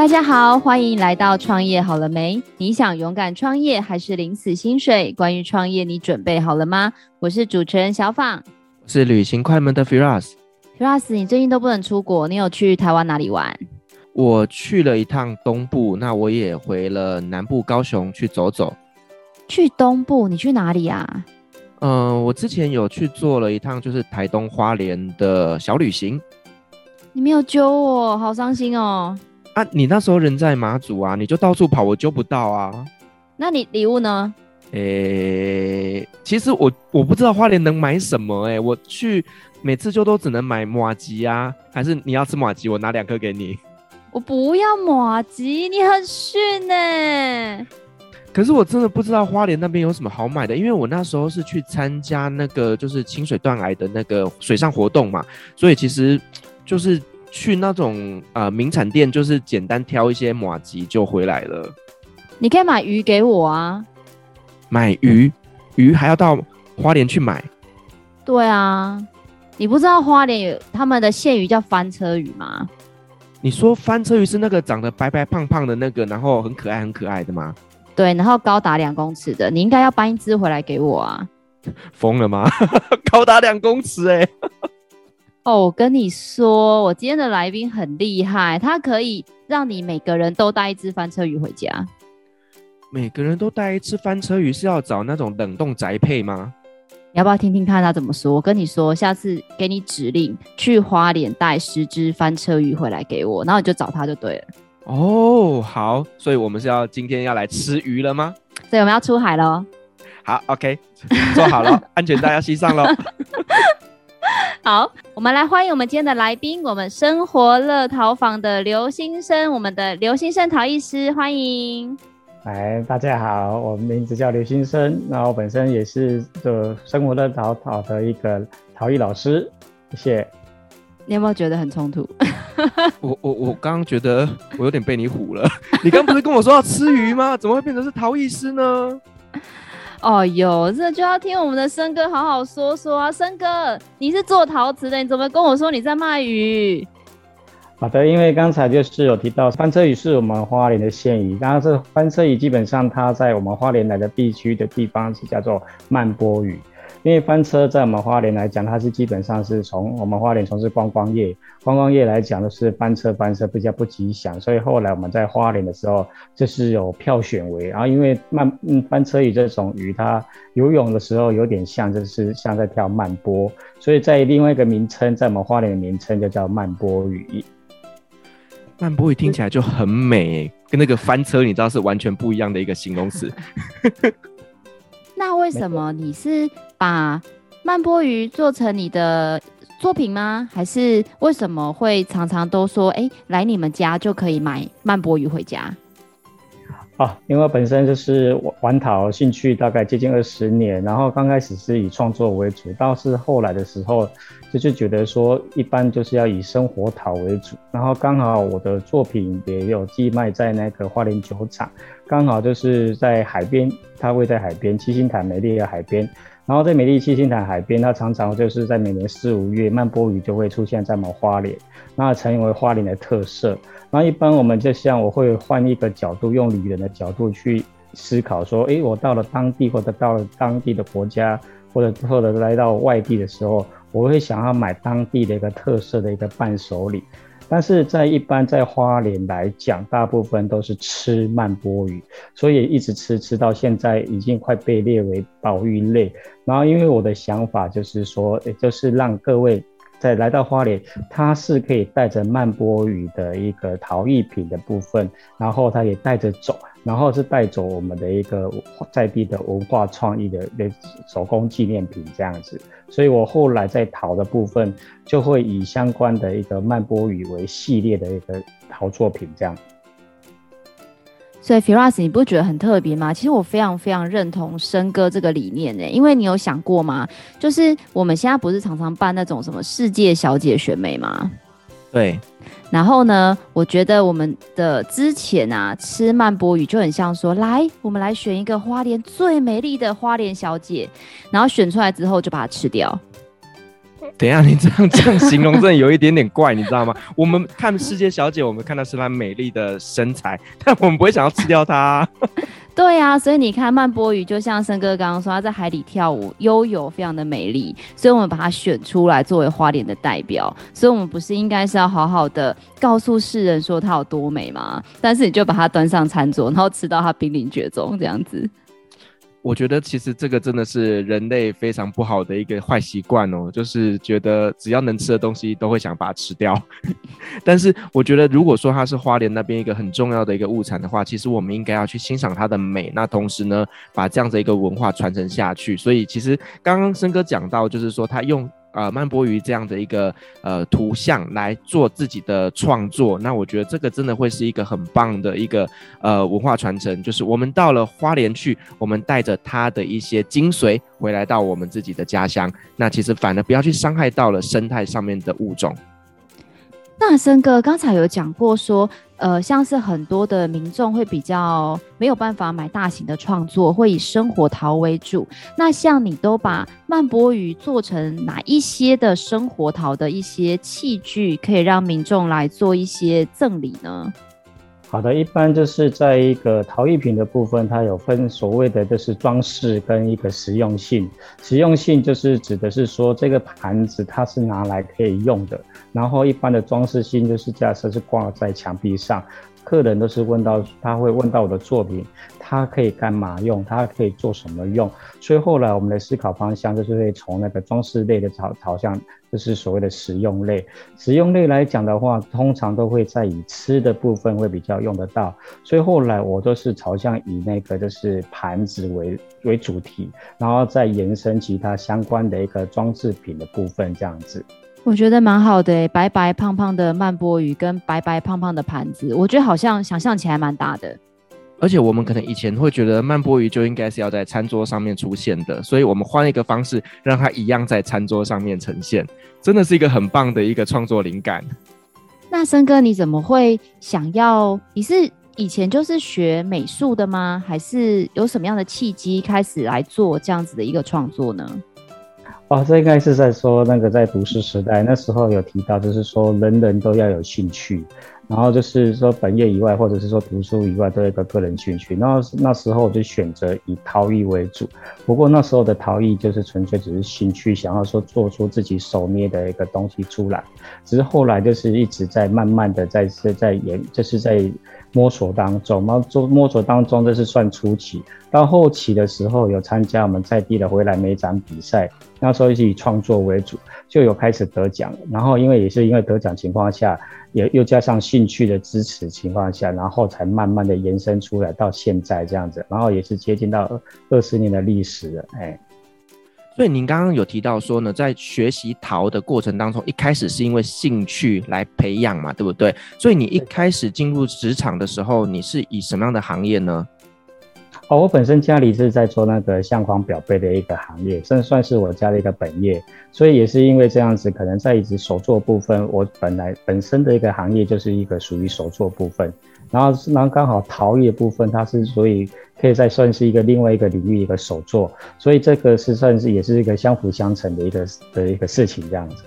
大家好，欢迎来到创业好了没？你想勇敢创业还是领死薪水？关于创业，你准备好了吗？我是主持人小访，我是旅行快门的 Firas。Firas，你最近都不能出国，你有去台湾哪里玩？我去了一趟东部，那我也回了南部高雄去走走。去东部，你去哪里啊？嗯、呃，我之前有去做了一趟，就是台东花莲的小旅行。你没有揪我，好伤心哦。啊，你那时候人在马祖啊，你就到处跑，我揪不到啊。那你礼物呢？诶、欸，其实我我不知道花莲能买什么诶、欸，我去每次就都只能买马吉啊，还是你要吃马吉，我拿两颗给你。我不要马吉，你很逊呢、欸。可是我真的不知道花莲那边有什么好买的，因为我那时候是去参加那个就是清水断崖的那个水上活动嘛，所以其实就是。去那种呃名产店，就是简单挑一些马吉就回来了。你可以买鱼给我啊。买鱼，鱼还要到花莲去买。对啊，你不知道花莲有他们的县鱼叫翻车鱼吗？你说翻车鱼是那个长得白白胖胖的那个，然后很可爱很可爱的吗？对，然后高达两公尺的，你应该要搬一只回来给我啊。疯了吗？高达两公尺哎、欸。哦，我跟你说，我今天的来宾很厉害，他可以让你每个人都带一只翻车鱼回家。每个人都带一只翻车鱼是要找那种冷冻宅配吗？你要不要听听看他怎么说？我跟你说，下次给你指令，去花莲带十只翻车鱼回来给我，然后你就找他就对了。哦，好，所以我们是要今天要来吃鱼了吗？所以我们要出海喽。好，OK，坐好了，安全带要系上喽。好，我们来欢迎我们今天的来宾，我们生活乐陶坊的刘新生，我们的刘新生陶艺师，欢迎。来，大家好，我名字叫刘新生，然后本身也是做生活乐陶陶的一个陶艺老师，谢谢。你有没有觉得很冲突？我我我刚刚觉得我有点被你唬了，你刚不是跟我说要吃鱼吗？怎么会变成是陶艺师呢？哦哟，这就要听我们的森哥好好说说啊！森哥，你是做陶瓷的，你怎么跟我说你在卖鱼？好的，因为刚才就是有提到翻车鱼是我们花莲的县鱼，当然这翻车鱼基本上它在我们花莲来的地区的地方是叫做慢波鱼。因为翻车在我们花莲来讲，它是基本上是从我们花莲从事观光业，观光业来讲的是翻车翻车比较不吉祥，所以后来我们在花莲的时候就是有票选为，然后因为慢嗯翻车鱼这种鱼，它游泳的时候有点像就是像在跳慢波，所以在另外一个名称，在我们花莲的名称就叫慢波鱼。慢波鱼听起来就很美，跟那个翻车你知道是完全不一样的一个形容词。那为什么你是把慢波鱼做成你的作品吗？还是为什么会常常都说，哎、欸，来你们家就可以买慢波鱼回家？啊，因为本身就是玩陶兴趣大概接近二十年，然后刚开始是以创作为主，倒是后来的时候就是觉得说一般就是要以生活陶为主，然后刚好我的作品也有寄卖在那个花莲酒厂，刚好就是在海边，它位在海边七星潭美丽的海边。然后在美丽七星潭海边，它常常就是在每年四五月，慢波鱼就会出现在我们花莲，那成为花莲的特色。那一般我们就像我会换一个角度，用旅人的角度去思考，说，诶，我到了当地，或者到了当地的国家，或者或者来到外地的时候，我会想要买当地的一个特色的一个伴手礼。但是在一般在花莲来讲，大部分都是吃慢波鱼，所以一直吃吃到现在已经快被列为保育类。然后因为我的想法就是说，也就是让各位在来到花莲，它是可以带着曼波语的一个陶艺品的部分，然后它也带着走。然后是带走我们的一个在地的文化创意的那手工纪念品这样子，所以我后来在陶的部分就会以相关的一个曼波语为系列的一个陶作品这样。所以 Firas，你不觉得很特别吗？其实我非常非常认同生哥这个理念呢，因为你有想过吗？就是我们现在不是常常办那种什么世界小姐选美吗？对。然后呢，我觉得我们的之前啊，吃曼波鱼就很像说，来，我们来选一个花莲最美丽的花莲小姐，然后选出来之后就把它吃掉。等一下，你这样这样形容真的有一点点怪，你知道吗？我们看世界小姐，我们看到是她美丽的身材，但我们不会想要吃掉她啊。对呀、啊，所以你看曼波鱼，就像森哥刚刚说，他在海里跳舞，悠游，非常的美丽，所以我们把它选出来作为花莲的代表。所以，我们不是应该是要好好的告诉世人说它有多美吗？但是你就把它端上餐桌，然后吃到它濒临绝种这样子。我觉得其实这个真的是人类非常不好的一个坏习惯哦，就是觉得只要能吃的东西都会想把它吃掉。但是我觉得，如果说它是花莲那边一个很重要的一个物产的话，其实我们应该要去欣赏它的美，那同时呢，把这样的一个文化传承下去。所以其实刚刚森哥讲到，就是说他用。呃，曼波鱼这样的一个呃图像来做自己的创作，那我觉得这个真的会是一个很棒的一个呃文化传承。就是我们到了花莲去，我们带着它的一些精髓回来到我们自己的家乡，那其实反而不要去伤害到了生态上面的物种。那森哥刚才有讲过说，呃，像是很多的民众会比较没有办法买大型的创作，会以生活陶为主。那像你都把曼波鱼做成哪一些的生活陶的一些器具，可以让民众来做一些赠礼呢？好的，一般就是在一个陶艺品的部分，它有分所谓的就是装饰跟一个实用性。实用性就是指的是说这个盘子它是拿来可以用的，然后一般的装饰性就是假设是挂在墙壁上。客人都是问到，他会问到我的作品，它可以干嘛用？它可以做什么用？所以后来我们的思考方向就是会从那个装饰类的朝朝向，就是所谓的实用类。实用类来讲的话，通常都会在以吃的部分会比较用得到。所以后来我都是朝向以那个就是盘子为为主题，然后再延伸其他相关的一个装饰品的部分这样子。我觉得蛮好的，白白胖胖的曼波鱼跟白白胖胖的盘子，我觉得好像想象起来蛮大的。而且我们可能以前会觉得曼波鱼就应该是要在餐桌上面出现的，所以我们换一个方式，让它一样在餐桌上面呈现，真的是一个很棒的一个创作灵感。那森哥，你怎么会想要？你是以前就是学美术的吗？还是有什么样的契机开始来做这样子的一个创作呢？哦，这应该是在说那个在读书时代那时候有提到，就是说人人都要有兴趣，然后就是说本业以外，或者是说读书以外，都有一个个人兴趣。然后那时候我就选择以陶艺为主，不过那时候的陶艺就是纯粹只是兴趣，想要说做出自己手捏的一个东西出来。只是后来就是一直在慢慢的在在在研，就是在。摸索当中，然后做摸索当中，这是算初期。到后期的时候，有参加我们在地的回来美展比赛，那时候是以创作为主，就有开始得奖。然后因为也是因为得奖情况下，也又加上兴趣的支持情况下，然后才慢慢的延伸出来到现在这样子。然后也是接近到二二十年的历史了，哎。所以您刚刚有提到说呢，在学习陶的过程当中，一开始是因为兴趣来培养嘛，对不对？所以你一开始进入职场的时候，你是以什么样的行业呢？哦，我本身家里是在做那个相框裱背的一个行业，算算是我家的一个本业。所以也是因为这样子，可能在一直手作部分，我本来本身的一个行业就是一个属于手作部分。然后，然后刚好陶艺的部分，它是所以可以再算是一个另外一个领域一个手作，所以这个是算是也是一个相辅相成的一个的一个事情这样子。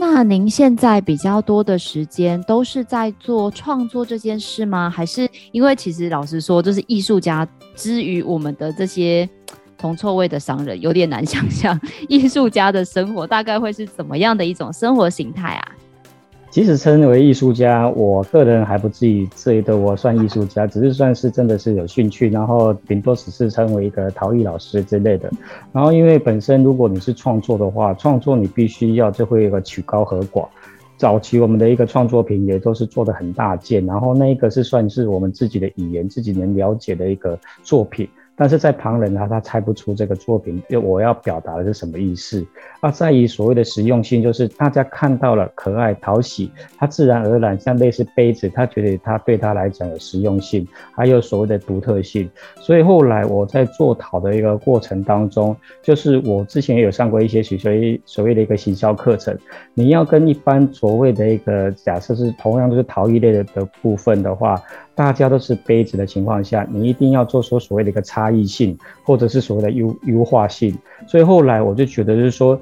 那您现在比较多的时间都是在做创作这件事吗？还是因为其实老实说，就是艺术家之于我们的这些铜臭味的商人，有点难想象艺术家的生活大概会是怎么样的一种生活形态啊？即使称为艺术家，我个人还不至于觉得我算艺术家，只是算是真的是有兴趣，然后顶多只是称为一个陶艺老师之类的。然后因为本身如果你是创作的话，创作你必须要就会有个曲高和寡。早期我们的一个创作品也都是做的很大件，然后那一个是算是我们自己的语言，自己能了解的一个作品。但是在旁人他他猜不出这个作品，就我要表达的是什么意思。啊，在于所谓的实用性，就是大家看到了可爱讨喜，他自然而然像类似杯子，他觉得他对他来讲有实用性，还有所谓的独特性。所以后来我在做陶的一个过程当中，就是我之前也有上过一些所谓所谓的一个行销课程，你要跟一般所谓的一个假设是同样都是陶艺类的的部分的话。大家都是杯子的情况下，你一定要做出所谓的一个差异性，或者是所谓的优优化性。所以后来我就觉得，就是说，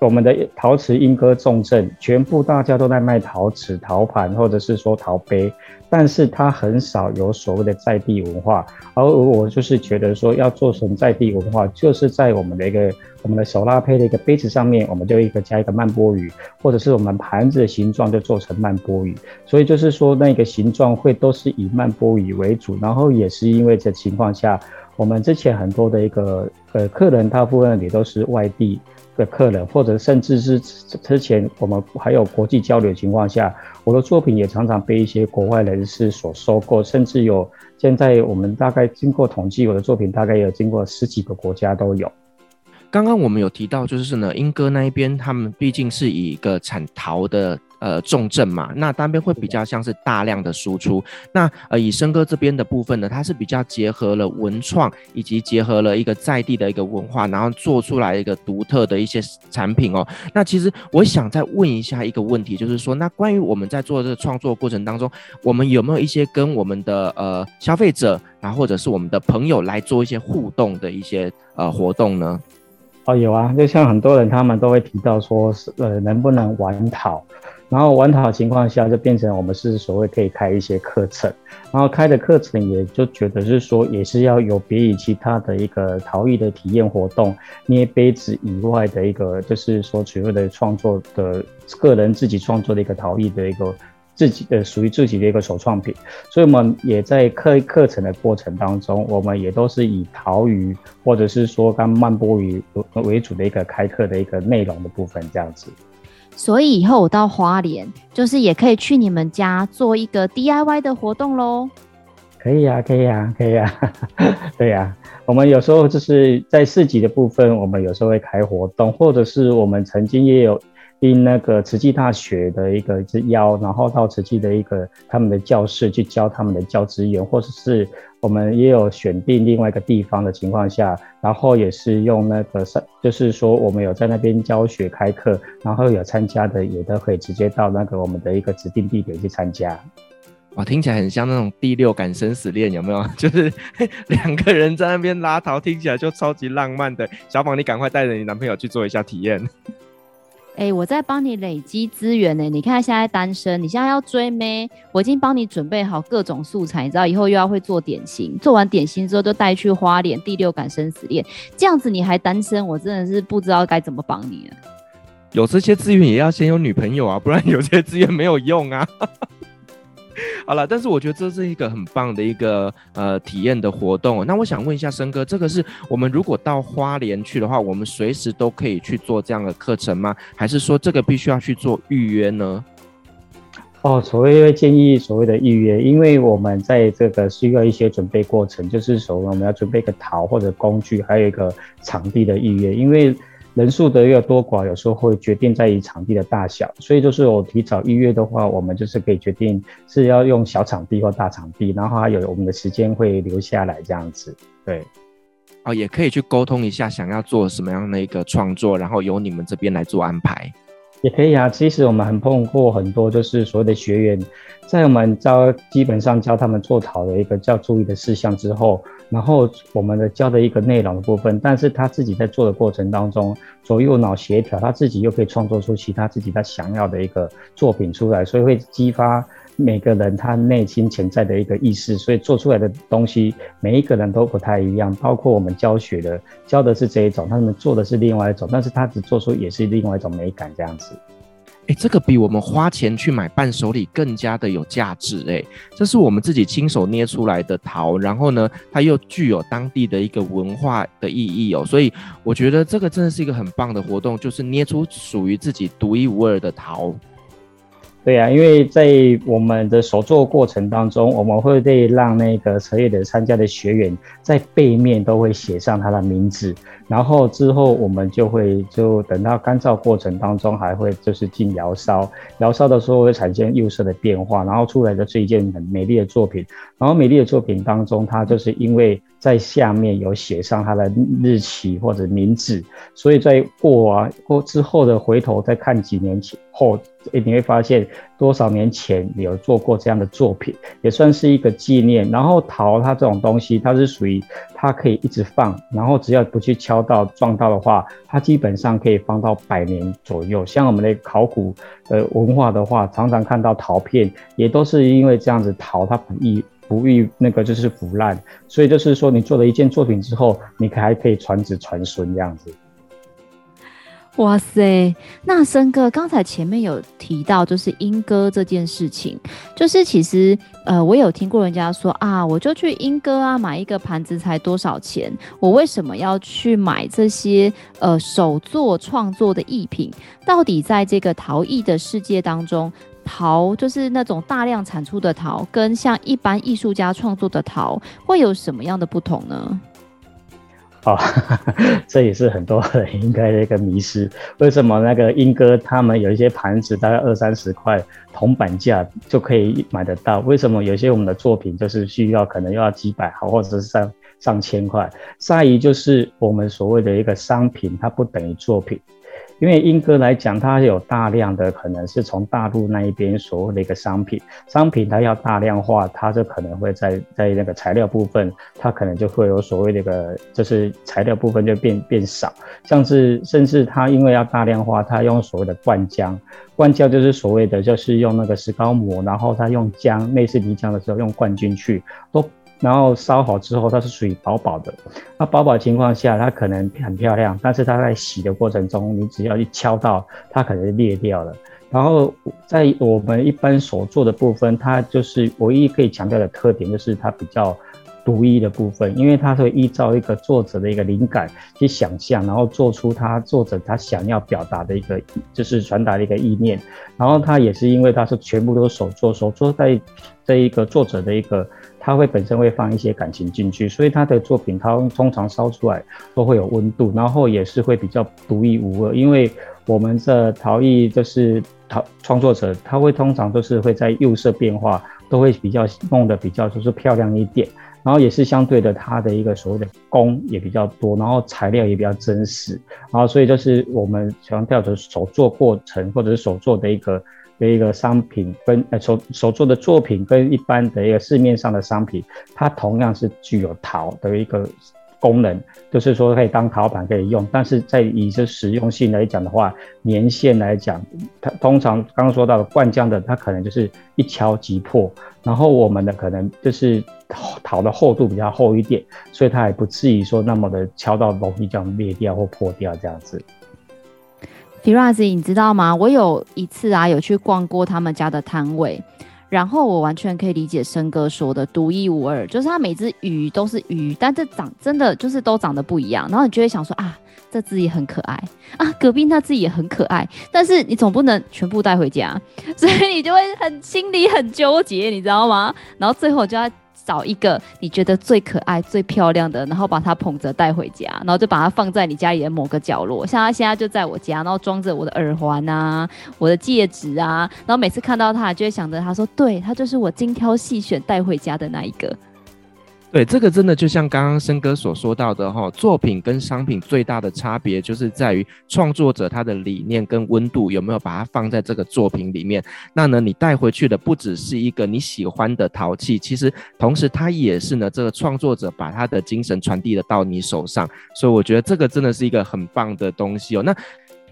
我们的陶瓷莺歌重镇，全部大家都在卖陶瓷、陶盘，或者是说陶杯，但是它很少有所谓的在地文化。而我就是觉得说，要做成在地文化，就是在我们的一个我们的手拉胚的一个杯子上面，我们就一个加一个曼波鱼，或者是我们盘子的形状就做成曼波鱼。所以就是说，那个形状会都是以曼波鱼为主，然后也是因为这情况下，我们之前很多的一个呃客人，大部分也都是外地。的客人，或者甚至是之前我们还有国际交流情况下，我的作品也常常被一些国外人士所收购，甚至有现在我们大概经过统计，我的作品大概有经过十几个国家都有。刚刚我们有提到，就是呢，英哥那一边，他们毕竟是以一个产陶的。呃，重镇嘛，那单边会比较像是大量的输出。那呃，以笙哥这边的部分呢，它是比较结合了文创，以及结合了一个在地的一个文化，然后做出来一个独特的一些产品哦。那其实我想再问一下一个问题，就是说，那关于我们在做这个创作过程当中，我们有没有一些跟我们的呃消费者，然后或者是我们的朋友来做一些互动的一些呃活动呢？哦，有啊，就像很多人他们都会提到说，是呃，能不能玩陶？然后玩陶的情况下，就变成我们是所谓可以开一些课程，然后开的课程也就觉得是说，也是要有别于其他的一个陶艺的体验活动，捏杯子以外的一个，就是说所谓的创作的个人自己创作的一个陶艺的一个自己的属于自己的一个手创品，所以我们也在课课程的过程当中，我们也都是以陶鱼或者是说刚曼波鱼为主的一个开课的一个内容的部分这样子。所以以后我到花莲，就是也可以去你们家做一个 DIY 的活动喽。可以啊，可以啊，可以啊，对呀、我们有时候就是在市集的部分，我们有时候会开活动，或者是我们曾经也有。应那个慈济大学的一个之邀，然后到慈济的一个他们的教室去教他们的教职员，或者是我们也有选定另外一个地方的情况下，然后也是用那个上，就是说我们有在那边教学开课，然后有参加的也都可以直接到那个我们的一个指定地点去参加。哇，听起来很像那种第六感生死恋，有没有？就是两个人在那边拉陶，听起来就超级浪漫的。小宝，你赶快带着你男朋友去做一下体验。哎、我在帮你累积资源呢。你看现在单身，你现在要追妹，我已经帮你准备好各种素材，你知道以后又要会做点心，做完点心之后就带去花脸第六感生死恋。这样子你还单身，我真的是不知道该怎么帮你了。有这些资源也要先有女朋友啊，不然有些资源没有用啊。好了，但是我觉得这是一个很棒的一个呃体验的活动。那我想问一下笙歌，这个是我们如果到花莲去的话，我们随时都可以去做这样的课程吗？还是说这个必须要去做预约呢？哦，所谓建议所谓的预约，因为我们在这个需要一些准备过程，就是说我们要准备一个陶或者工具，还有一个场地的预约，因为。人数的越多寡，有时候会决定在于场地的大小，所以就是我提早预约的话，我们就是可以决定是要用小场地或大场地，然后还有我们的时间会留下来这样子。对，哦，也可以去沟通一下想要做什么样的一个创作，然后由你们这边来做安排。也可以啊，其实我们很碰过很多，就是所谓的学员，在我们教基本上教他们做陶的一个叫注意的事项之后，然后我们的教的一个内容的部分，但是他自己在做的过程当中，左右脑协调，他自己又可以创作出其他自己他想要的一个作品出来，所以会激发。每个人他内心潜在的一个意识，所以做出来的东西，每一个人都不太一样。包括我们教学的，教的是这一种，他们做的是另外一种，但是他只做出也是另外一种美感这样子。哎、这个比我们花钱去买伴手礼更加的有价值哎、这是我们自己亲手捏出来的陶，然后呢，它又具有当地的一个文化的意义哦，所以我觉得这个真的是一个很棒的活动，就是捏出属于自己独一无二的陶。对呀、啊，因为在我们的手作过程当中，我们会对让那个车业的参加的学员在背面都会写上他的名字，然后之后我们就会就等到干燥过程当中，还会就是进窑烧，窑烧的时候会产生釉色的变化，然后出来的是一件很美丽的作品。然后美丽的作品当中，它就是因为在下面有写上它的日期或者名字，所以在过完过之后的回头再看几年前后，你会发现多少年前有做过这样的作品，也算是一个纪念。然后陶它这种东西，它是属于它可以一直放，然后只要不去敲到撞到的话，它基本上可以放到百年左右。像我们的考古呃文化的话，常常看到陶片，也都是因为这样子陶它不易。不易那个就是腐烂，所以就是说，你做了一件作品之后，你还可以传子传孙这样子。哇塞，那森哥刚才前面有提到，就是英歌这件事情，就是其实呃，我有听过人家说啊，我就去英歌啊买一个盘子才多少钱，我为什么要去买这些呃手作创作的艺品？到底在这个陶艺的世界当中？陶就是那种大量产出的陶，跟像一般艺术家创作的陶会有什么样的不同呢？哦，这也是很多人应该的一个迷失。为什么那个英哥他们有一些盘子大概二三十块铜板价就可以买得到？为什么有些我们的作品就是需要可能要几百毫或者是上上千块？在于就是我们所谓的一个商品，它不等于作品。因为莺歌来讲，它有大量的可能是从大陆那一边所谓的一个商品，商品它要大量化，它就可能会在在那个材料部分，它可能就会有所谓的一个，就是材料部分就变变少，像是甚至它因为要大量化，它用所谓的灌浆，灌浆就是所谓的就是用那个石膏模，然后它用浆类似泥浆的时候用灌进去都。然后烧好之后，它是属于薄薄的。那薄薄情况下，它可能很漂亮，但是它在洗的过程中，你只要一敲到，它可能就裂掉了。然后在我们一般手做的部分，它就是唯一可以强调的特点，就是它比较独一的部分，因为它会依照一个作者的一个灵感去想象，然后做出他作者他想要表达的一个，就是传达的一个意念。然后它也是因为它是全部都手作，手作在这一个作者的一个。它会本身会放一些感情进去，所以他的作品它通常烧出来都会有温度，然后也是会比较独一无二。因为我们的陶艺就是陶创作者，他会通常都是会在釉色变化都会比较弄得比较就是漂亮一点，然后也是相对的它的一个所谓的工也比较多，然后材料也比较真实，然后所以就是我们强调的手作过程或者是手作的一个。的一个商品跟呃手手做的作品跟一般的一个市面上的商品，它同样是具有陶的一个功能，就是说可以当陶板可以用。但是在以这实用性来讲的话，年限来讲，它通常刚刚说到的灌浆的，它可能就是一敲即破。然后我们的可能就是陶的厚度比较厚一点，所以它也不至于说那么的敲到容易这样裂掉或破掉这样子。Firas，你知道吗？我有一次啊，有去逛过他们家的摊位，然后我完全可以理解生哥说的独一无二，就是他每只鱼都是鱼，但这长真的就是都长得不一样。然后你就会想说啊，这只也很可爱啊，隔壁那只也很可爱，但是你总不能全部带回家，所以你就会很心里很纠结，你知道吗？然后最后就要。找一个你觉得最可爱、最漂亮的，然后把它捧着带回家，然后就把它放在你家里的某个角落。像它现在就在我家，然后装着我的耳环啊、我的戒指啊，然后每次看到它，就会想着他说：“对，它就是我精挑细选带回家的那一个。”对，这个真的就像刚刚森哥所说到的哈，作品跟商品最大的差别就是在于创作者他的理念跟温度有没有把它放在这个作品里面。那呢，你带回去的不只是一个你喜欢的陶器，其实同时它也是呢这个创作者把他的精神传递的到你手上。所以我觉得这个真的是一个很棒的东西哦。那。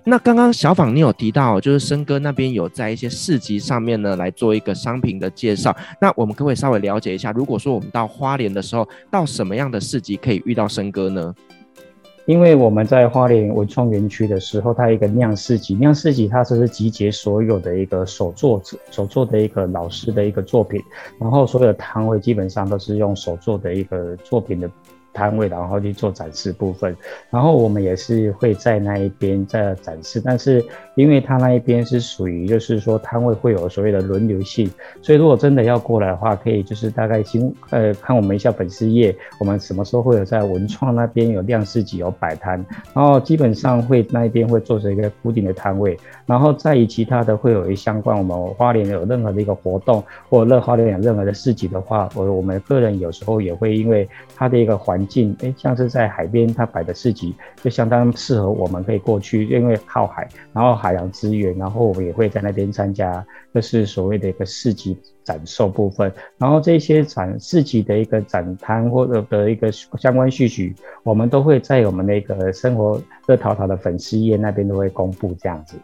那刚刚小访你有提到，就是森哥那边有在一些市集上面呢来做一个商品的介绍。那我们可不可以稍微了解一下，如果说我们到花莲的时候，到什么样的市集可以遇到森哥呢？因为我们在花莲文创园区的时候，它有一个酿市集，酿市集它就是集结所有的一个手作者、手作的一个老师的一个作品，然后所有的摊位基本上都是用手作的一个作品的。摊位，然后去做展示部分，然后我们也是会在那一边在展示，但是因为他那一边是属于就是说摊位会有所谓的轮流性，所以如果真的要过来的话，可以就是大概先呃看我们一下粉丝页，我们什么时候会有在文创那边有量市集有摆摊，然后基本上会那一边会做成一个固定的摊位，然后在于其他的会有一相关我们花莲有任何的一个活动或乐花莲有任何的市集的话，我我们个人有时候也会因为它的一个环环境，哎，像是在海边，它摆的市集就相当适合我们可以过去，因为靠海，然后海洋资源，然后我们也会在那边参加，就是所谓的一个市集展售部分。然后这些展市集的一个展摊或者的一个相关序曲，我们都会在我们那个生活乐淘淘的粉丝页那边都会公布这样子。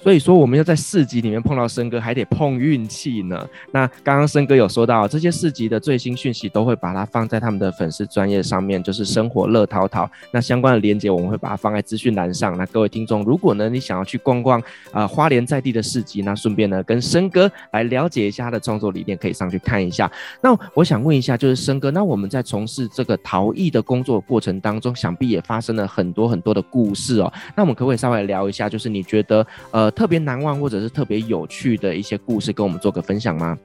所以说，我们要在市集里面碰到森哥，还得碰运气呢。那刚刚森哥有说到，这些市集的最新讯息都会把它放在他们的粉丝专业上面，就是生活乐淘淘。那相关的链接我们会把它放在资讯栏上。那各位听众，如果呢你想要去逛逛啊、花莲在地的市集，那顺便呢跟森哥来了解一下他的创作理念，可以上去看一下。那我想问一下，就是森哥，那我们在从事这个陶艺的工作过程当中，想必也发生了很多很多的故事哦。那我们可不可以稍微聊一下，就是你觉得呃？特别难忘或者是特别有趣的一些故事，跟我们做个分享吗？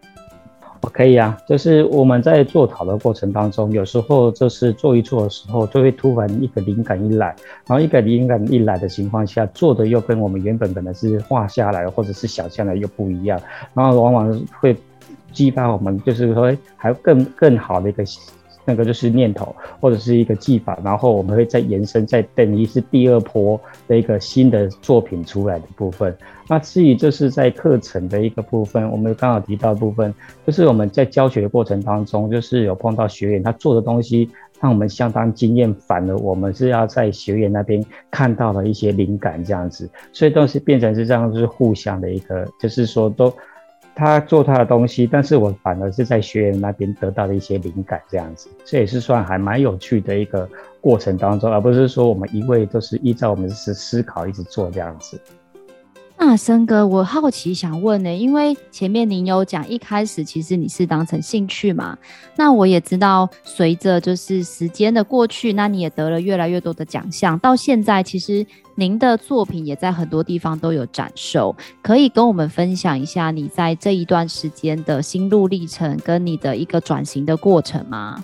可以啊，就是我们在做讨论过程当中，有时候就是做一做的时候，就会突然一个灵感一来，然后一个灵感一来的情况下，做的又跟我们原本可能是画下来或者是想象的又不一样，然后往往会激发我们，就是说还更更好的一个。那个就是念头或者是一个技法，然后我们会再延伸，再等于是第二波的一个新的作品出来的部分。那至于就是在课程的一个部分，我们刚好提到的部分，就是我们在教学的过程当中，就是有碰到学员他做的东西让我们相当惊艳，反而我们是要在学员那边看到了一些灵感这样子，所以都是变成是这样，就是互相的一个，就是说都。他做他的东西，但是我反而是在学员那边得到的一些灵感，这样子，这也是算还蛮有趣的一个过程当中，而不是说我们一味都是依照我们思思考一直做这样子。那森哥，我好奇想问呢、因为前面您有讲，一开始其实你是当成兴趣嘛，那我也知道，随着就是时间的过去，那你也得了越来越多的奖项，到现在其实您的作品也在很多地方都有展售，可以跟我们分享一下你在这一段时间的心路历程，跟你的一个转型的过程吗？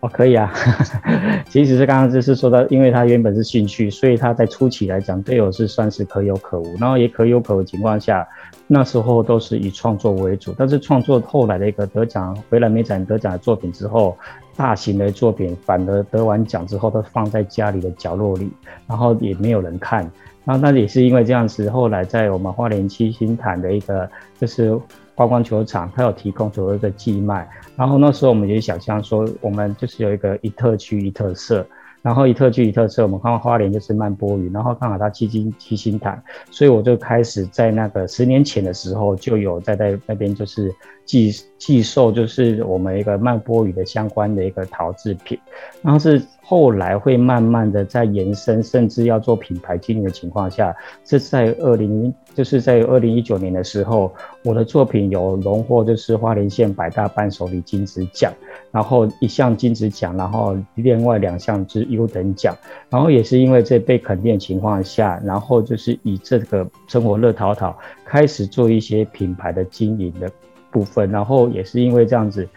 哦，可以啊，其实是刚刚就是说到，因为他原本是兴趣，所以他在初期来讲，对我是算是可有可无，然后也可有可无情况下，那时候都是以创作为主。但是创作后来的一个得奖，回来美展得奖的作品之后，大型的作品反而得完奖之后都放在家里的角落里，然后也没有人看。然后那也是因为这样子，后来在我们花莲七星潭的一个就是观光球场，它有提供所谓的寄卖。然后那时候我们也想象说，我们就是有一个一特区一特色。然后一特区一特色，我们看到花莲就是曼波鱼，然后刚好它七星七星潭，所以我就开始在那个十年前的时候就有在在那边就是寄寄售，就是我们一个曼波鱼的相关的一个陶制品，然后是。后来会慢慢的在延伸，甚至要做品牌经营的情况下，这在二零，就是在二零一九年的时候，我的作品有荣获就是花莲县百大伴手礼金质奖，然后一项金质奖，然后另外两项是优等奖，然后也是因为这被肯定的情况下，然后就是以这个生活乐淘淘开始做一些品牌的经营的部分，然后也是因为这样子。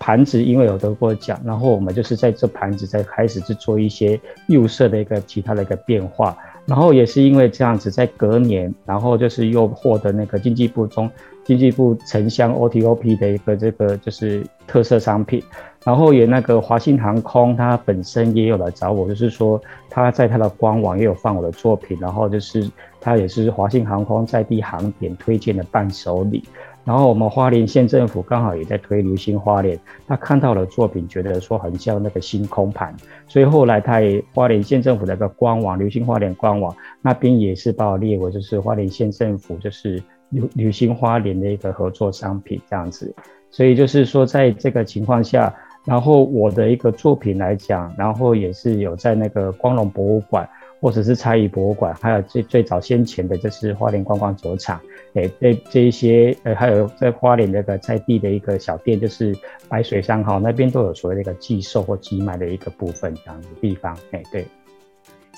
盘子因为有得过奖，然后我们就是在这盘子在开始去做一些釉色的一个其他的一个变化，然后也是因为这样子，在隔年，然后就是又获得那个经济部中经济部城乡 OTOP 的一个这个就是特色商品，然后也那个华信航空它本身也有来找我，就是说他在他的官网也有放我的作品，然后就是他也是华信航空在地航点推荐的伴手礼。然后我们花莲县政府刚好也在推流星花莲，他看到了作品，觉得说很像那个星空盘，所以后来他也花莲县政府的一个官网，流星花莲官网那边也是把我列为就是花莲县政府就是流流星花莲的一个合作商品这样子，所以就是说在这个情况下，然后我的一个作品来讲，然后也是有在那个光荣博物馆。或者是差异博物馆，还有最最早先前的就是花莲观光酒厂，诶、这这一些，呃，还有在花莲那个在地的一个小店，就是白水山哈那边都有所谓的一个寄售或寄卖的一个部分这样的地方，诶、对。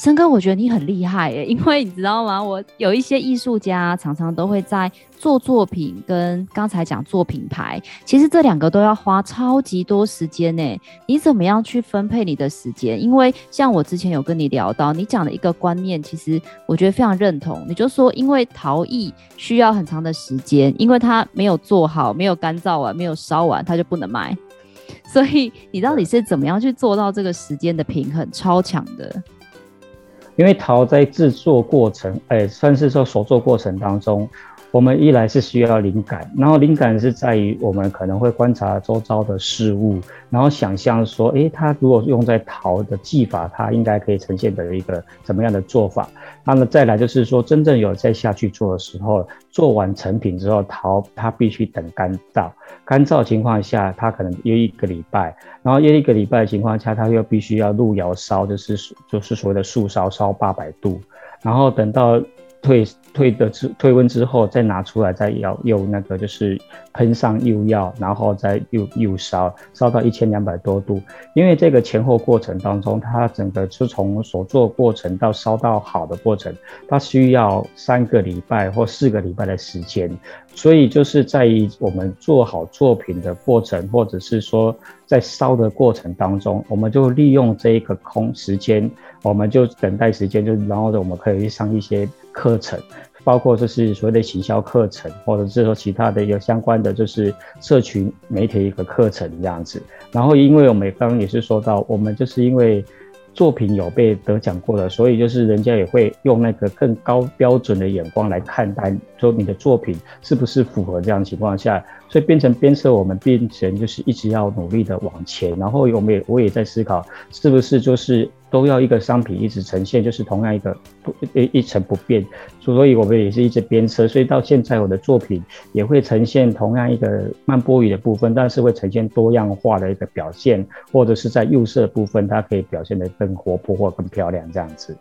森哥，我觉得你很厉害耶，因为你知道吗？我有一些艺术家常常都会在做作品，跟刚才讲做品牌，其实这两个都要花超级多时间呢。你怎么样去分配你的时间？因为像我之前有跟你聊到，你讲的一个观念，其实我觉得非常认同。你就说，因为陶艺需要很长的时间，因为它没有做好，没有干燥完，没有烧完，它就不能卖。所以你到底是怎么样去做到这个时间的平衡？超强的。因为陶在制作过程，哎、算是说手作过程当中。我们一来是需要灵感，然后灵感是在于我们可能会观察周遭的事物，然后想象说，诶，它如果用在陶的技法，它应该可以呈现的一个怎么样的做法。那么再来就是说，真正有在下去做的时候，做完成品之后，陶它必须等干燥，干燥情况下，它可能约一个礼拜，然后约一个礼拜的情况下，它又必须要入窑烧，就是就是所谓的素烧，烧八百度，然后等到。退退的之退温之后，再拿出来，再要用那个就是喷上釉药，然后再又又烧烧到一千两百多度。因为这个前后过程当中，它整个是从所做过程到烧到好的过程，它需要三个礼拜或四个礼拜的时间。所以就是在于我们做好作品的过程，或者是说在烧的过程当中，我们就利用这一个空时间，我们就等待时间，就然后呢，我们可以去上一些课程，包括就是所谓的行销课程，或者是说其他的有相关的就是社群媒体一个课程这样子。然后因为我们刚刚也是说到，我们就是因为。作品有被得奖过的，所以就是人家也会用那个更高标准的眼光来看待，说你的作品是不是符合这样情况下，所以变成鞭策我们变成就是一直要努力的往前，然后我们也我也在思考，是不是就是。都要一个商品一直呈现，就是同样一个不一一成不变，所以我们也是一直鞭策，所以到现在我的作品也会呈现同样一个慢波语的部分，但是会呈现多样化的一个表现，或者是在釉色部分，它可以表现得更活泼或更漂亮这样子。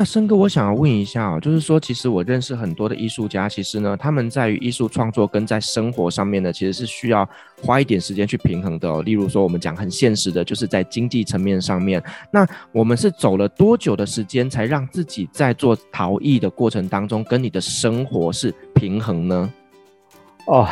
那申哥，我想要问一下啊，就是说，其实我认识很多的艺术家，其实呢，他们在于艺术创作跟在生活上面呢，其实是需要花一点时间去平衡的。例如说，我们讲很现实的，就是在经济层面上面，那我们是走了多久的时间，才让自己在做陶艺的过程当中，跟你的生活是平衡呢？哦，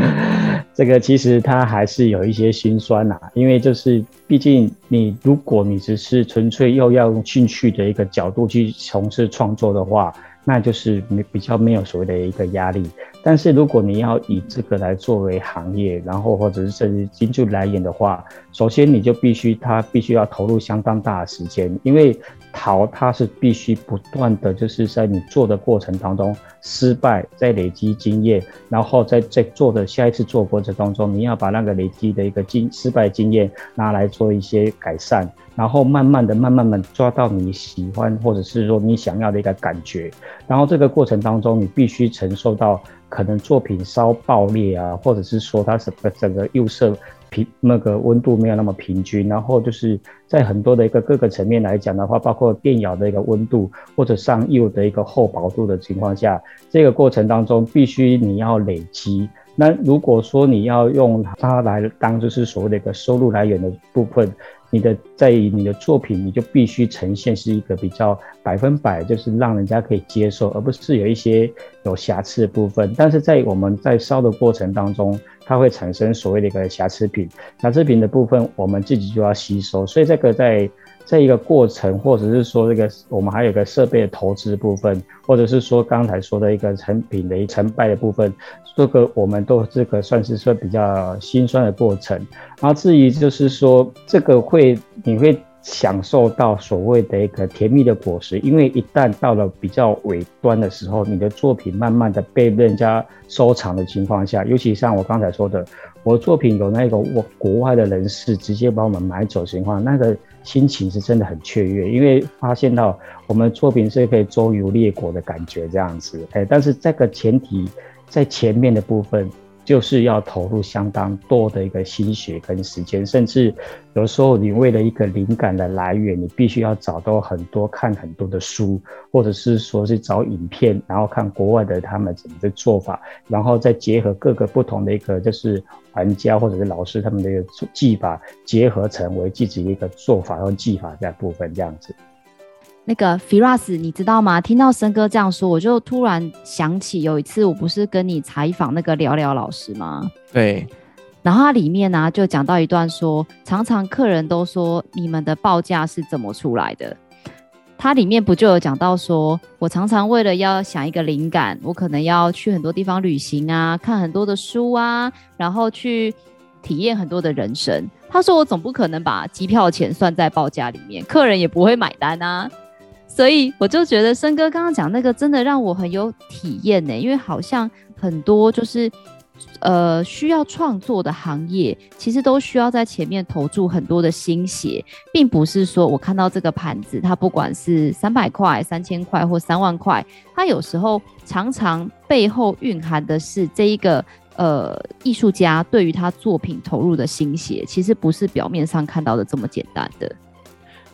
这个其实它还是有一些心酸呐、因为就是毕竟你如果你只是纯粹又要用兴趣的一个角度去从事创作的话，那就是没比较没有所谓的一个压力。但是如果你要以这个来作为行业，然后或者是甚至经济来源的话，首先你就必须它必须要投入相当大的时间，因为陶它是必须不断的就是在你做的过程当中失败，再累积经验，然后在在做的下一次做过程当中，你要把那个累积的一个经失败经验拿来做一些改善，然后慢慢的、慢慢的抓到你喜欢或者是说你想要的一个感觉，然后这个过程当中你必须承受到。可能作品稍爆裂啊，或者是说它整个整个釉色平那个温度没有那么平均，然后就是在很多的一个各个层面来讲的话，包括电窑的一个温度或者上釉的一个厚薄度的情况下，这个过程当中必须你要累积。那如果说你要用它来当就是所谓的一个收入来源的部分。你的在你的作品，你就必须呈现是一个比较百分百，就是让人家可以接受，而不是有一些有瑕疵的部分。但是在我们在烧的过程当中，它会产生所谓的一个瑕疵品，瑕疵品的部分我们自己就要吸收。所以这个在。这一个过程，或者是说这个我们还有个设备的投资部分，或者是说刚才说的一个成品的一成败的部分，这个我们都这个算是说比较心酸的过程。然后至于就是说这个会你会享受到所谓的一个甜蜜的果实，因为一旦到了比较尾端的时候，你的作品慢慢的被人家收藏的情况下，尤其像我刚才说的，我的作品有那个我国外的人士直接把我们买走的情况，那个。心情是真的很雀跃，因为发现到我们作品是可以周游列国的感觉这样子，哎，但是这个前提在前面的部分。就是要投入相当多的一个心血跟时间，甚至有时候你为了一个灵感的来源，你必须要找到很多看很多的书，或者是说是找影片，然后看国外的他们怎么的做法，然后再结合各个不同的一个就是玩家或者是老师他们的一个技法，结合成为自己一个做法和技法这部分这样子。那个 Firas，你知道吗？听到森哥这样说，我就突然想起有一次，我不是跟你采访那个聊聊老师吗？对。然后他里面呢、啊，就讲到一段说，常常客人都说你们的报价是怎么出来的？他里面不就有讲到说，我常常为了要想一个灵感，我可能要去很多地方旅行啊，看很多的书啊，然后去体验很多的人生。他说我总不可能把机票钱算在报价里面，客人也不会买单啊。所以我就觉得森哥刚刚讲那个真的让我很有体验呢，因为好像很多就是。呃，需要创作的行业，其实都需要在前面投注很多的心血，并不是说我看到这个盘子，它不管是三百块、三千块或三万块，它有时候常常背后蕴含的是这一个呃艺术家对于他作品投入的心血，其实不是表面上看到的这么简单的。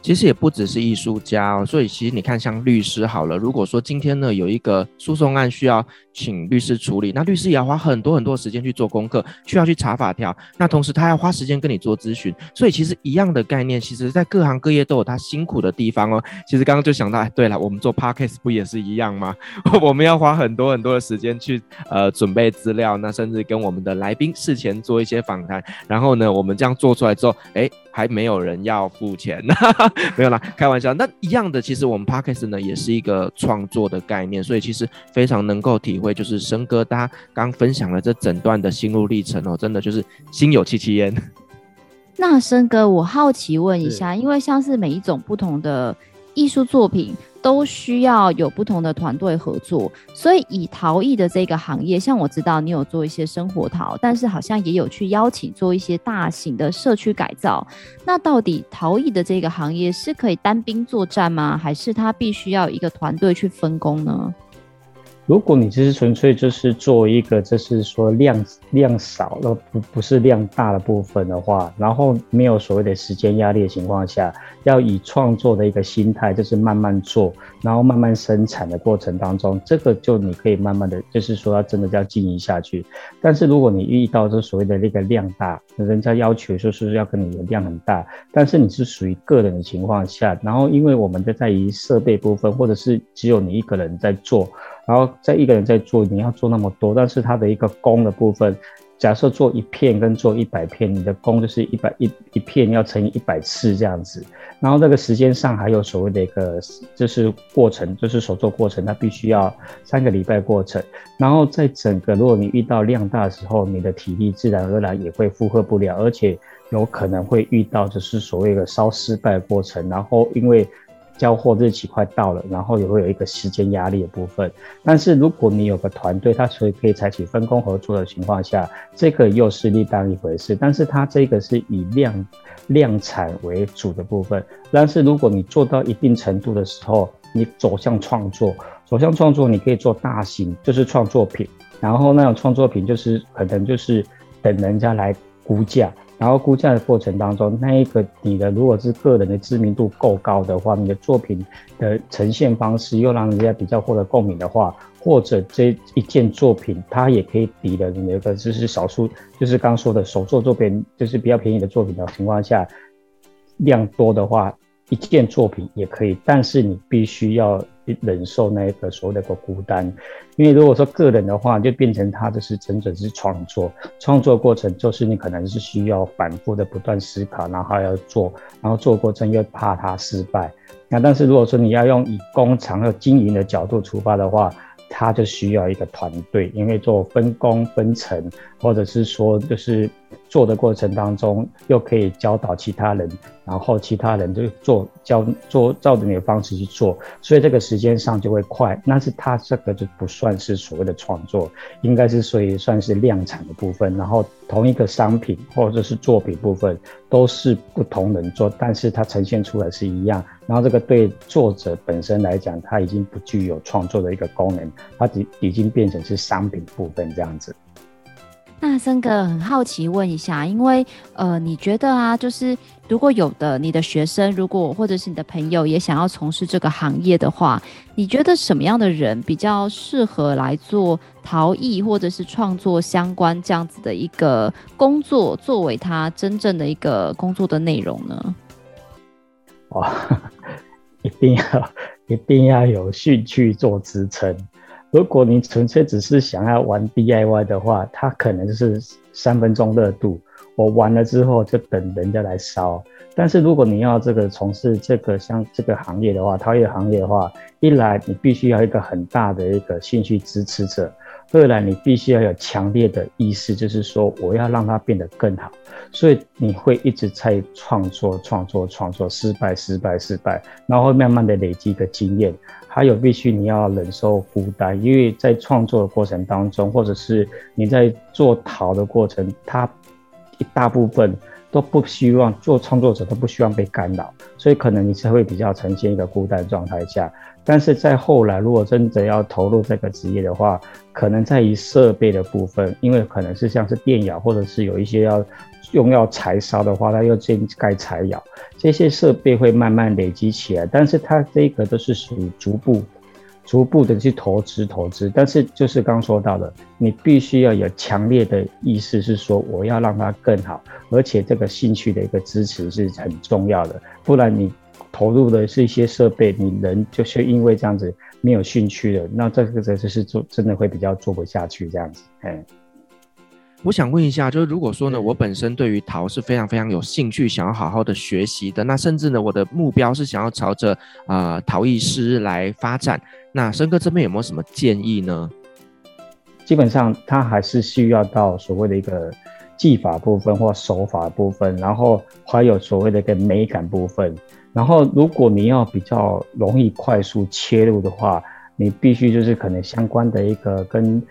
其实也不只是艺术家哦，所以其实你看，像律师好了，如果说今天呢有一个诉讼案需要请律师处理，那律师也要花很多很多时间去做功课，需要去查法条，那同时他要花时间跟你做咨询，所以其实一样的概念，其实在各行各业都有他辛苦的地方哦。其实刚刚就想到，哎，对了，我们做 podcast 不也是一样吗？我们要花很多很多的时间去呃准备资料，那甚至跟我们的来宾事前做一些访谈，然后呢，我们这样做出来之后，哎。还没有人要付钱，没有啦，开玩笑。那一样的，其实我们 Podcast 呢也是一个创作的概念，所以其实非常能够体会，就是生哥大家刚分享了这整段的心路历程哦，真的就是心有戚戚焉。那生哥，我好奇问一下，因为像是每一种不同的艺术作品。都需要有不同的团队合作，所以以陶艺的这个行业，像我知道你有做一些生活陶，但是好像也有去邀请做一些大型的社区改造。那到底陶艺的这个行业是可以单兵作战吗？还是它必须要有一个团队去分工呢？如果你只是纯粹就是做一个，就是说量量少而不不是量大的部分的话，然后没有所谓的时间压力的情况下，要以创作的一个心态，就是慢慢做，然后慢慢生产的过程当中，这个就你可以慢慢的就是说要真的要经营下去。但是如果你遇到这所谓的那个量大，人家要求就是要跟你的量很大，但是你是属于个人的情况下，然后因为我们在在于设备部分，或者是只有你一个人在做。然后在一个人在做，你要做那么多，但是他的一个工的部分，假设做一片跟做一百片，你的工就是一百一一片要乘以一百次这样子。然后这个时间上还有所谓的一个就是过程，就是手做过程，它必须要三个礼拜过程。然后在整个如果你遇到量大的时候，你的体力自然而然也会负荷不了，而且有可能会遇到就是所谓的烧失败过程。然后因为交货日期快到了，然后也会有一个时间压力的部分。但是如果你有个团队，它所以可以采取分工合作的情况下，这个又是另当一回事。但是它这个是以量量产为主的部分。但是如果你做到一定程度的时候，你走向创作，走向创作，你可以做大型，就是创作品。然后那种创作品就是可能就是等人家来估价。然后估价的过程当中，那一个你的如果是个人的知名度够高的话，你的作品的呈现方式又让人家比较获得共鸣的话，或者这一件作品它也可以抵了你的一个就是少数，就是刚刚说的手作作品，就是比较便宜的作品的情况下，量多的话。一件作品也可以，但是你必须要忍受那一个所谓的个孤单，因为如果说个人的话，就变成他就是整整是创作，创作过程就是你可能是需要反复的不断思考，然后还要做，然后做过程又怕它失败。那但是如果说你要用以工厂和经营的角度出发的话，他就需要一个团队，因为做分工分层，或者是说就是做的过程当中，又可以教导其他人，然后其他人就做教做照着你的方式去做，所以这个时间上就会快。但是他这个就不算是所谓的创作，应该是所以算是量产的部分。然后同一个商品或者是作品部分都是不同人做，但是它呈现出来是一样。然后这个对作者本身来讲，他已经不具有创作的一个功能，它已已经变成是商品部分这样子。那森哥很好奇问一下，因为呃，你觉得啊，就是如果有的你的学生，如果或者是你的朋友也想要从事这个行业的话，你觉得什么样的人比较适合来做陶艺或者是创作相关这样子的一个工作，作为他真正的一个工作的内容呢？哇！一定要一定要有兴趣做支撑。如果你纯粹只是想要玩 DIY 的话，它可能是三分钟热度，我玩了之后就等人家来烧。但是如果你要这个从事这个像这个行业的话，陶艺行业的话，一来你必须要一个很大的一个兴趣支持者，二来你必须要有强烈的意识，就是说我要让它变得更好，所以你会一直在创作、创作、创作，失败、失败、失败，然后慢慢的累积一个经验。还有必须你要忍受孤单，因为在创作的过程当中，或者是你在做陶的过程，它一大部分。都不希望做创作者都不希望被干扰，所以可能你才会比较呈现一个孤单状态下。但是在后来，如果真的要投入这个职业的话，可能在于设备的部分，因为可能是像是电窑，或者是有一些要用要柴烧的话，它要先盖柴窑，这些设备会慢慢累积起来。但是它这个都是属于逐步。逐步的去投资投资，但是就是刚说到的，你必须要有强烈的意识，是说我要让它更好，而且这个兴趣的一个支持是很重要的，不然你投入的是一些设备，你人就是因为这样子没有兴趣了，那这个就是做真的会比较做不下去这样子，哎。我想问一下，就是如果说呢，我本身对于陶是非常非常有兴趣，想要好好的学习的，那甚至呢，我的目标是想要朝着啊、呃、陶艺师来发展，那森哥这边有没有什么建议呢？基本上，他还是需要到所谓的一个技法部分或手法部分，然后还有所谓的一个美感部分。然后，如果你要比较容易快速切入的话，你必须就是可能相关的一个跟。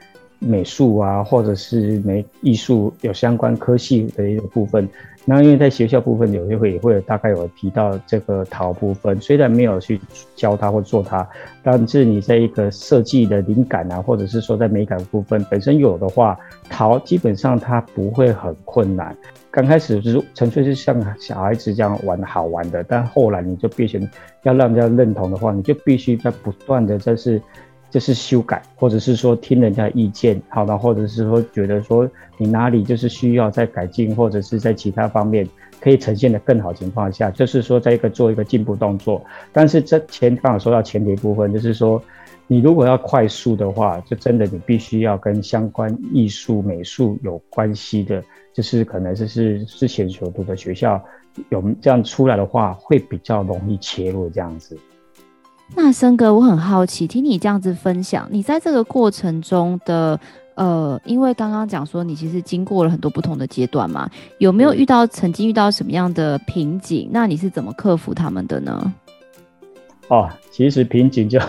美术啊，或者是美艺术有相关科系的一个部分，那因为在学校部分有些会也会大概有提到这个陶部分，虽然没有去教它或做它，但是你在一个设计的灵感啊，或者是说在美感部分本身有的话，陶基本上它不会很困难。刚开始是纯粹是像小孩子这样玩好玩的，但后来你就必须要让人家认同的话，你就必须在不断的就是。就是修改，或者是说听人家意见，好的，或者是说觉得说你哪里就是需要再改进，或者是在其他方面可以呈现的更好情况下，就是说在一个做一个进步动作。但是这前刚好说到前提部分，就是说你如果要快速的话，就真的你必须要跟相关艺术美术有关系的，就是可能就是之前所读的学校有这样出来的话，会比较容易切入这样子。那森哥，我很好奇，听你这样子分享，你在这个过程中的，呃，因为刚刚讲说你其实经过了很多不同的阶段嘛，有没有遇到曾经遇到什么样的瓶颈？那你是怎么克服他们的呢？哦，其实瓶颈就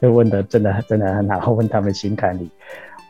就 问的真的真的很好，问他们心坎里。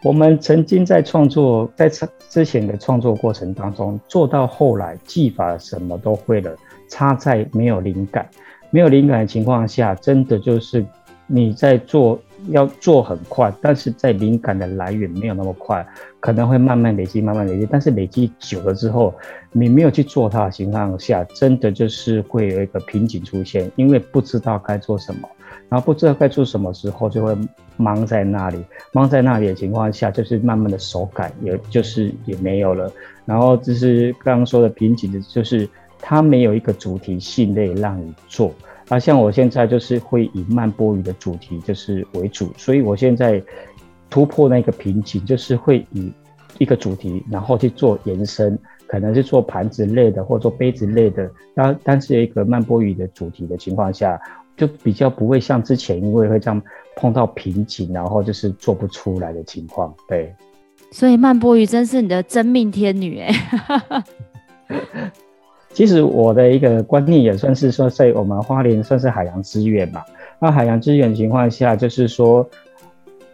我们曾经在创作，在之前的创作过程当中，做到后来技法什么都会了，差在没有灵感。没有灵感的情况下，真的就是你在做要做很快，但是在灵感的来源没有那么快，可能会慢慢累积，慢慢累积。但是累积久了之后，你没有去做它的情况下，真的就是会有一个瓶颈出现，因为不知道该做什么，然后不知道该做什么时候，就会忙在那里，忙在那里的情况下，就是慢慢的手感也就是也没有了。然后就是刚刚说的瓶颈的，就是。它没有一个主题系列让你做，啊，像我现在就是会以慢波鱼的主题就是为主，所以我现在突破那个瓶颈，就是会以一个主题，然后去做延伸，可能是做盘子类的，或做杯子类的，但但是有一个慢波鱼的主题的情况下，就比较不会像之前，因为会这样碰到瓶颈，然后就是做不出来的情况，对。所以慢波鱼真是你的真命天女哎。其实我的一个观念也算是说，在我们花莲算是海洋资源嘛。那海洋资源情况下，就是说，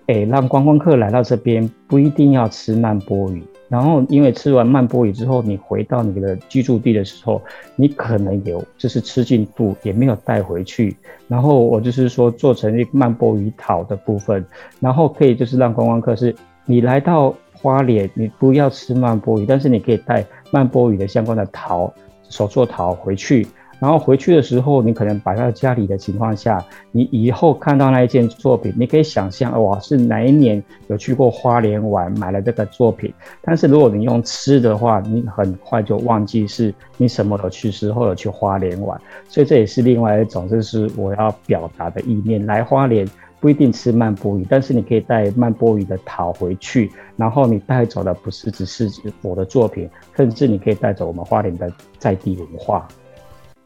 诶，让观光客来到这边不一定要吃慢波鱼。然后，因为吃完慢波鱼之后，你回到你的居住地的时候，你可能有就是吃进肚，也没有带回去。然后我就是说，做成一个慢波鱼陶的部分，然后可以就是让观光客是，你来到花莲，你不要吃慢波鱼，但是你可以带慢波鱼的相关的陶。手作陶回去，然后回去的时候，你可能摆在家里的情况下，你以后看到那一件作品，你可以想象，哇，是哪一年有去过花莲玩，买了这个作品。但是如果你用吃的话，你很快就忘记是你什么时候去吃，或者去花莲玩。所以这也是另外一种，就是我要表达的意念。来花莲不一定吃曼波鱼，但是你可以带曼波鱼的陶回去，然后你带走的不是只是我的作品，甚至你可以带走我们花莲的在地文化。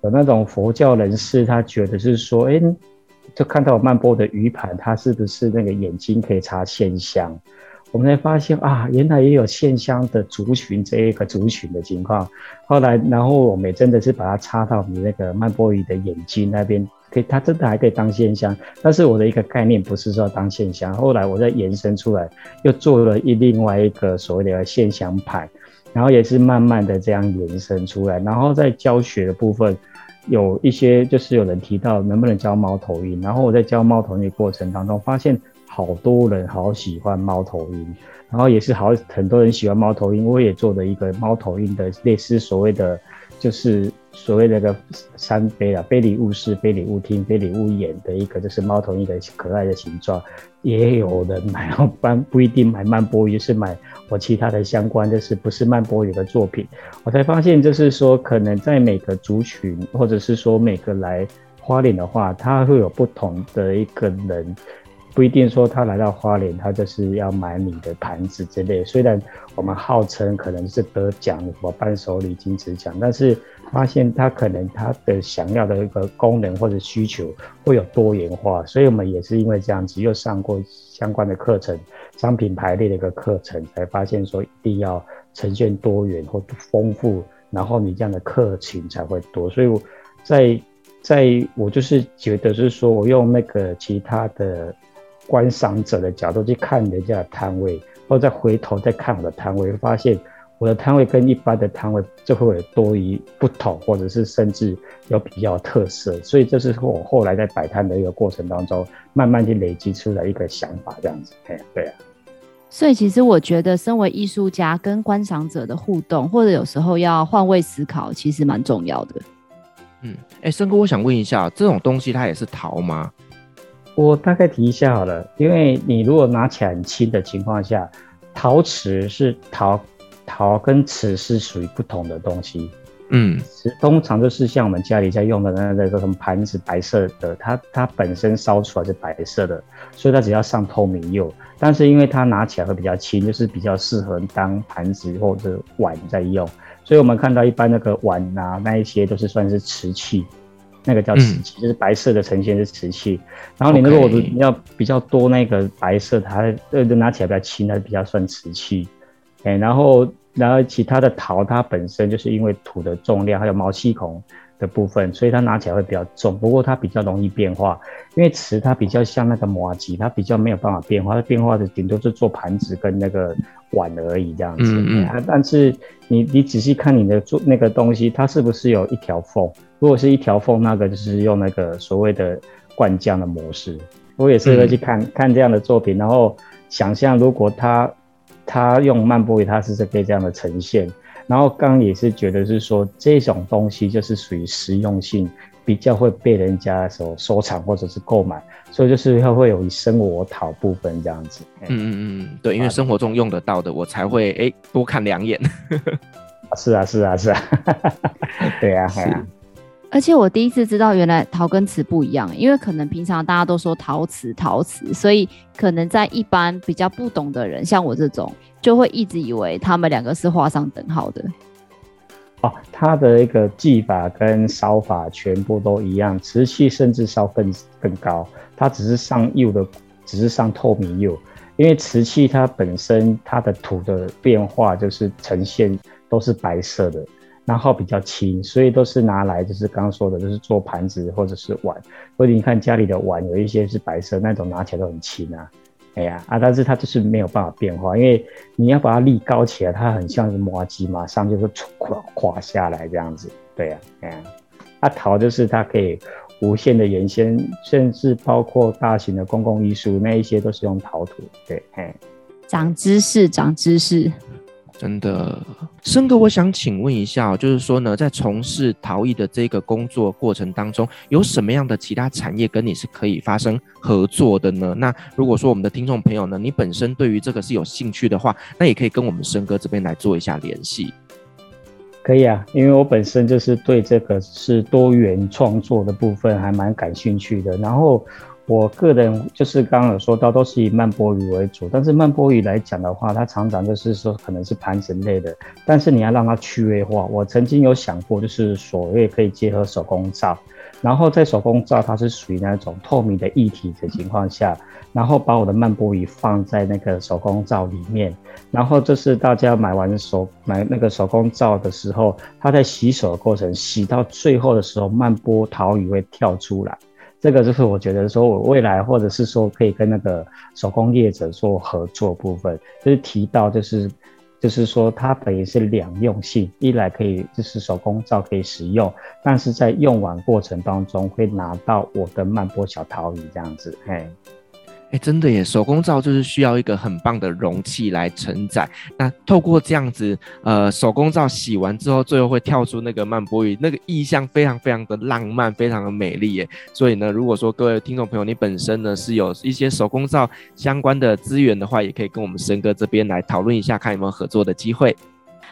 有那种佛教人士，他觉得是说，哎、就看到曼波的鱼盘，它是不是那个眼睛可以插线香？我们才发现啊，原来也有线香的族群这一个族群的情况。后来，然后我们也真的是把它插到你那个曼波鱼的眼睛那边，可以，它真的还可以当线香。但是我的一个概念不是说当线香，后来我再延伸出来，又做了一另外一个所谓的线香盘，然后也是慢慢的这样延伸出来。然后在教学的部分，有一些就是有人提到能不能教猫头鹰，然后我在教猫头鹰的过程当中发现。好多人好喜欢猫头鹰，然后也是好很多人喜欢猫头鹰。我也做了一个猫头鹰的类似所谓的，就是所谓的那个三杯啊，非礼勿视、非礼勿听、非礼勿言的一个，就是猫头鹰的可爱的形状。也有人买，不 不一定买曼波鱼，是买我其他的相关，就是不是曼波鱼的作品。我才发现，就是说可能在每个族群，或者是说每个来花莲的话，它会有不同的一个人。不一定说他来到花莲，他就是要买你的盘子之类。虽然我们号称可能是得奖，什么伴手礼、金质奖，但是发现他可能他的想要的一个功能或者需求会有多元化。所以我们也是因为这样子，又上过相关的课程，商品排列的一个课程，才发现说一定要呈现多元或丰富，然后你这样的客群才会多。所以我在在我就是觉得是说我用那个其他的。观赏者的角度去看人家的摊位，或者再回头再看我的摊位，发现我的摊位跟一般的摊位就会有多于不同，或者是甚至有比较特色。所以这是我后来在摆摊的一个过程当中，慢慢去累积出来一个想法，这样子。对啊。所以其实我觉得，身为艺术家跟观赏者的互动，或者有时候要换位思考，其实蛮重要的。嗯，哎，森哥，我想问一下，这种东西它也是陶吗？我大概提一下好了，因为你如果拿起来很轻的情况下，陶瓷是陶，陶跟瓷是属于不同的东西。嗯，瓷通常就是像我们家里在用的那个什么盘子，白色的，它它本身烧出来是白色的，所以它只要上透明釉。但是因为它拿起来会比较轻，就是比较适合当盘子或者碗在用。所以我们看到一般那个碗啊，那一些都是算是瓷器。那个叫瓷器，嗯、就是白色的呈现是瓷器。然后你如果你要比较多那个白色，它呃拿起来比较轻，它比较算瓷器。哎，然后然后其他的陶，它本身就是因为土的重量还有毛细孔的部分，所以它拿起来会比较重。不过它比较容易变化，因为瓷它比较像那个麻糬，它比较没有办法变化。它变化的顶多是做盘子跟那个碗而已这样子。嗯嗯。但是你你仔细看你的做那个东西，它是不是有一条缝？如果是一条缝，那个就是用那个所谓的灌浆的模式。我也是会去看、嗯、看这样的作品，然后想象如果他他用曼波鱼，他是可以这样的呈现。然后刚刚也是觉得是说这种东西就是属于实用性比较会被人家所收藏或者是购买，所以就是会会有以生活淘部分这样子。嗯嗯嗯，对，因为生活中用得到的，我才会哎多看两眼。是啊是啊是啊，对啊，是啊。而且我第一次知道，原来陶跟瓷不一样，因为可能平常大家都说陶瓷陶瓷，所以可能在一般比较不懂的人，像我这种，就会一直以为他们两个是画上等号的。哦，它的一个技法跟烧法全部都一样，瓷器甚至烧更更高，它只是上釉的，只是上透明釉，因为瓷器它本身它的土的变化就是呈现都是白色的。然后比较轻，所以都是拿来就是刚刚说的，就是做盘子或者是碗。或者你看家里的碗，有一些是白色，那种拿起来都很轻啊。哎呀啊，但是它就是没有办法变化，因为你要把它立高起来，它很像是麻糬，马上就会垮垮下来这样子。对呀，哎呀，啊陶就是它可以无限的延伸，甚至包括大型的公共艺术那一些都是用陶土。对，哎，长知识，长知识。真的，森哥，我想请问一下，就是说呢，在从事陶艺的这个工作过程当中，有什么样的其他产业跟你是可以发生合作的呢？那如果说我们的听众朋友呢，你本身对于这个是有兴趣的话，那也可以跟我们森哥这边来做一下联系。可以啊，因为我本身就是对这个是多元创作的部分还蛮感兴趣的，然后。我个人就是刚刚有说到，都是以曼波鱼为主。但是曼波鱼来讲的话，它常常就是说可能是盘子类的，但是你要让它趣味化。我曾经有想过，就是所谓可以结合手工皂，然后在手工皂它是属于那种透明的液体的情况下，然后把我的曼波鱼放在那个手工皂里面，然后就是大家买完手买那个手工皂的时候，它在洗手的过程洗到最后的时候，曼波桃鱼会跳出来。这个就是我觉得说，我未来或者是说可以跟那个手工业者做合作部分，就是提到就是，就是说它等于是两用性，一来可以就是手工皂可以使用，但是在用完过程当中会拿到我的曼波小桃鱼这样子，嘿。哎，真的耶！手工皂就是需要一个很棒的容器来承载。那透过这样子，呃，手工皂洗完之后，最后会跳出那个曼波鱼，那个意象非常非常的浪漫，非常的美丽耶。所以呢，如果说各位听众朋友，你本身呢是有一些手工皂相关的资源的话，也可以跟我们森哥这边来讨论一下，看有没有合作的机会。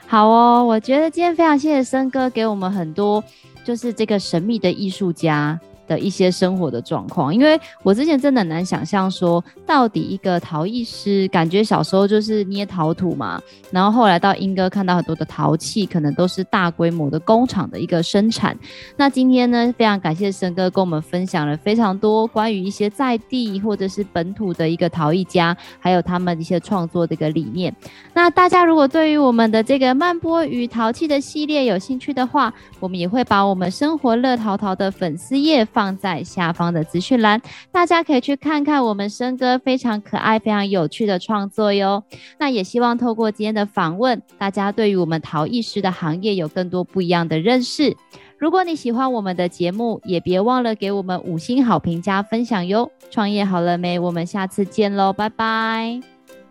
好哦，我觉得今天非常谢谢森哥给我们很多，就是这个神秘的艺术家。的一些生活的状况，因为我之前真的很难想象说，到底一个陶艺师，感觉小时候就是捏陶土嘛，然后后来到英哥看到很多的陶器，可能都是大规模的工厂的一个生产。那今天呢，非常感谢森哥跟我们分享了非常多关于一些在地或者是本土的一个陶艺家，还有他们一些创作的一个理念。那大家如果对于我们的这个曼波鱼陶器的系列有兴趣的话，我们也会把我们生活乐陶陶的粉丝页放在下方的资讯栏，大家可以去看看我们生哥非常可爱、非常有趣的创作哟。那也希望透过今天的访问，大家对于我们陶艺师的行业有更多不一样的认识。如果你喜欢我们的节目，也别忘了给我们五星好评加分享哟。创业好了没？我们下次见喽，拜拜，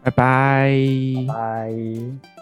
拜拜，拜拜。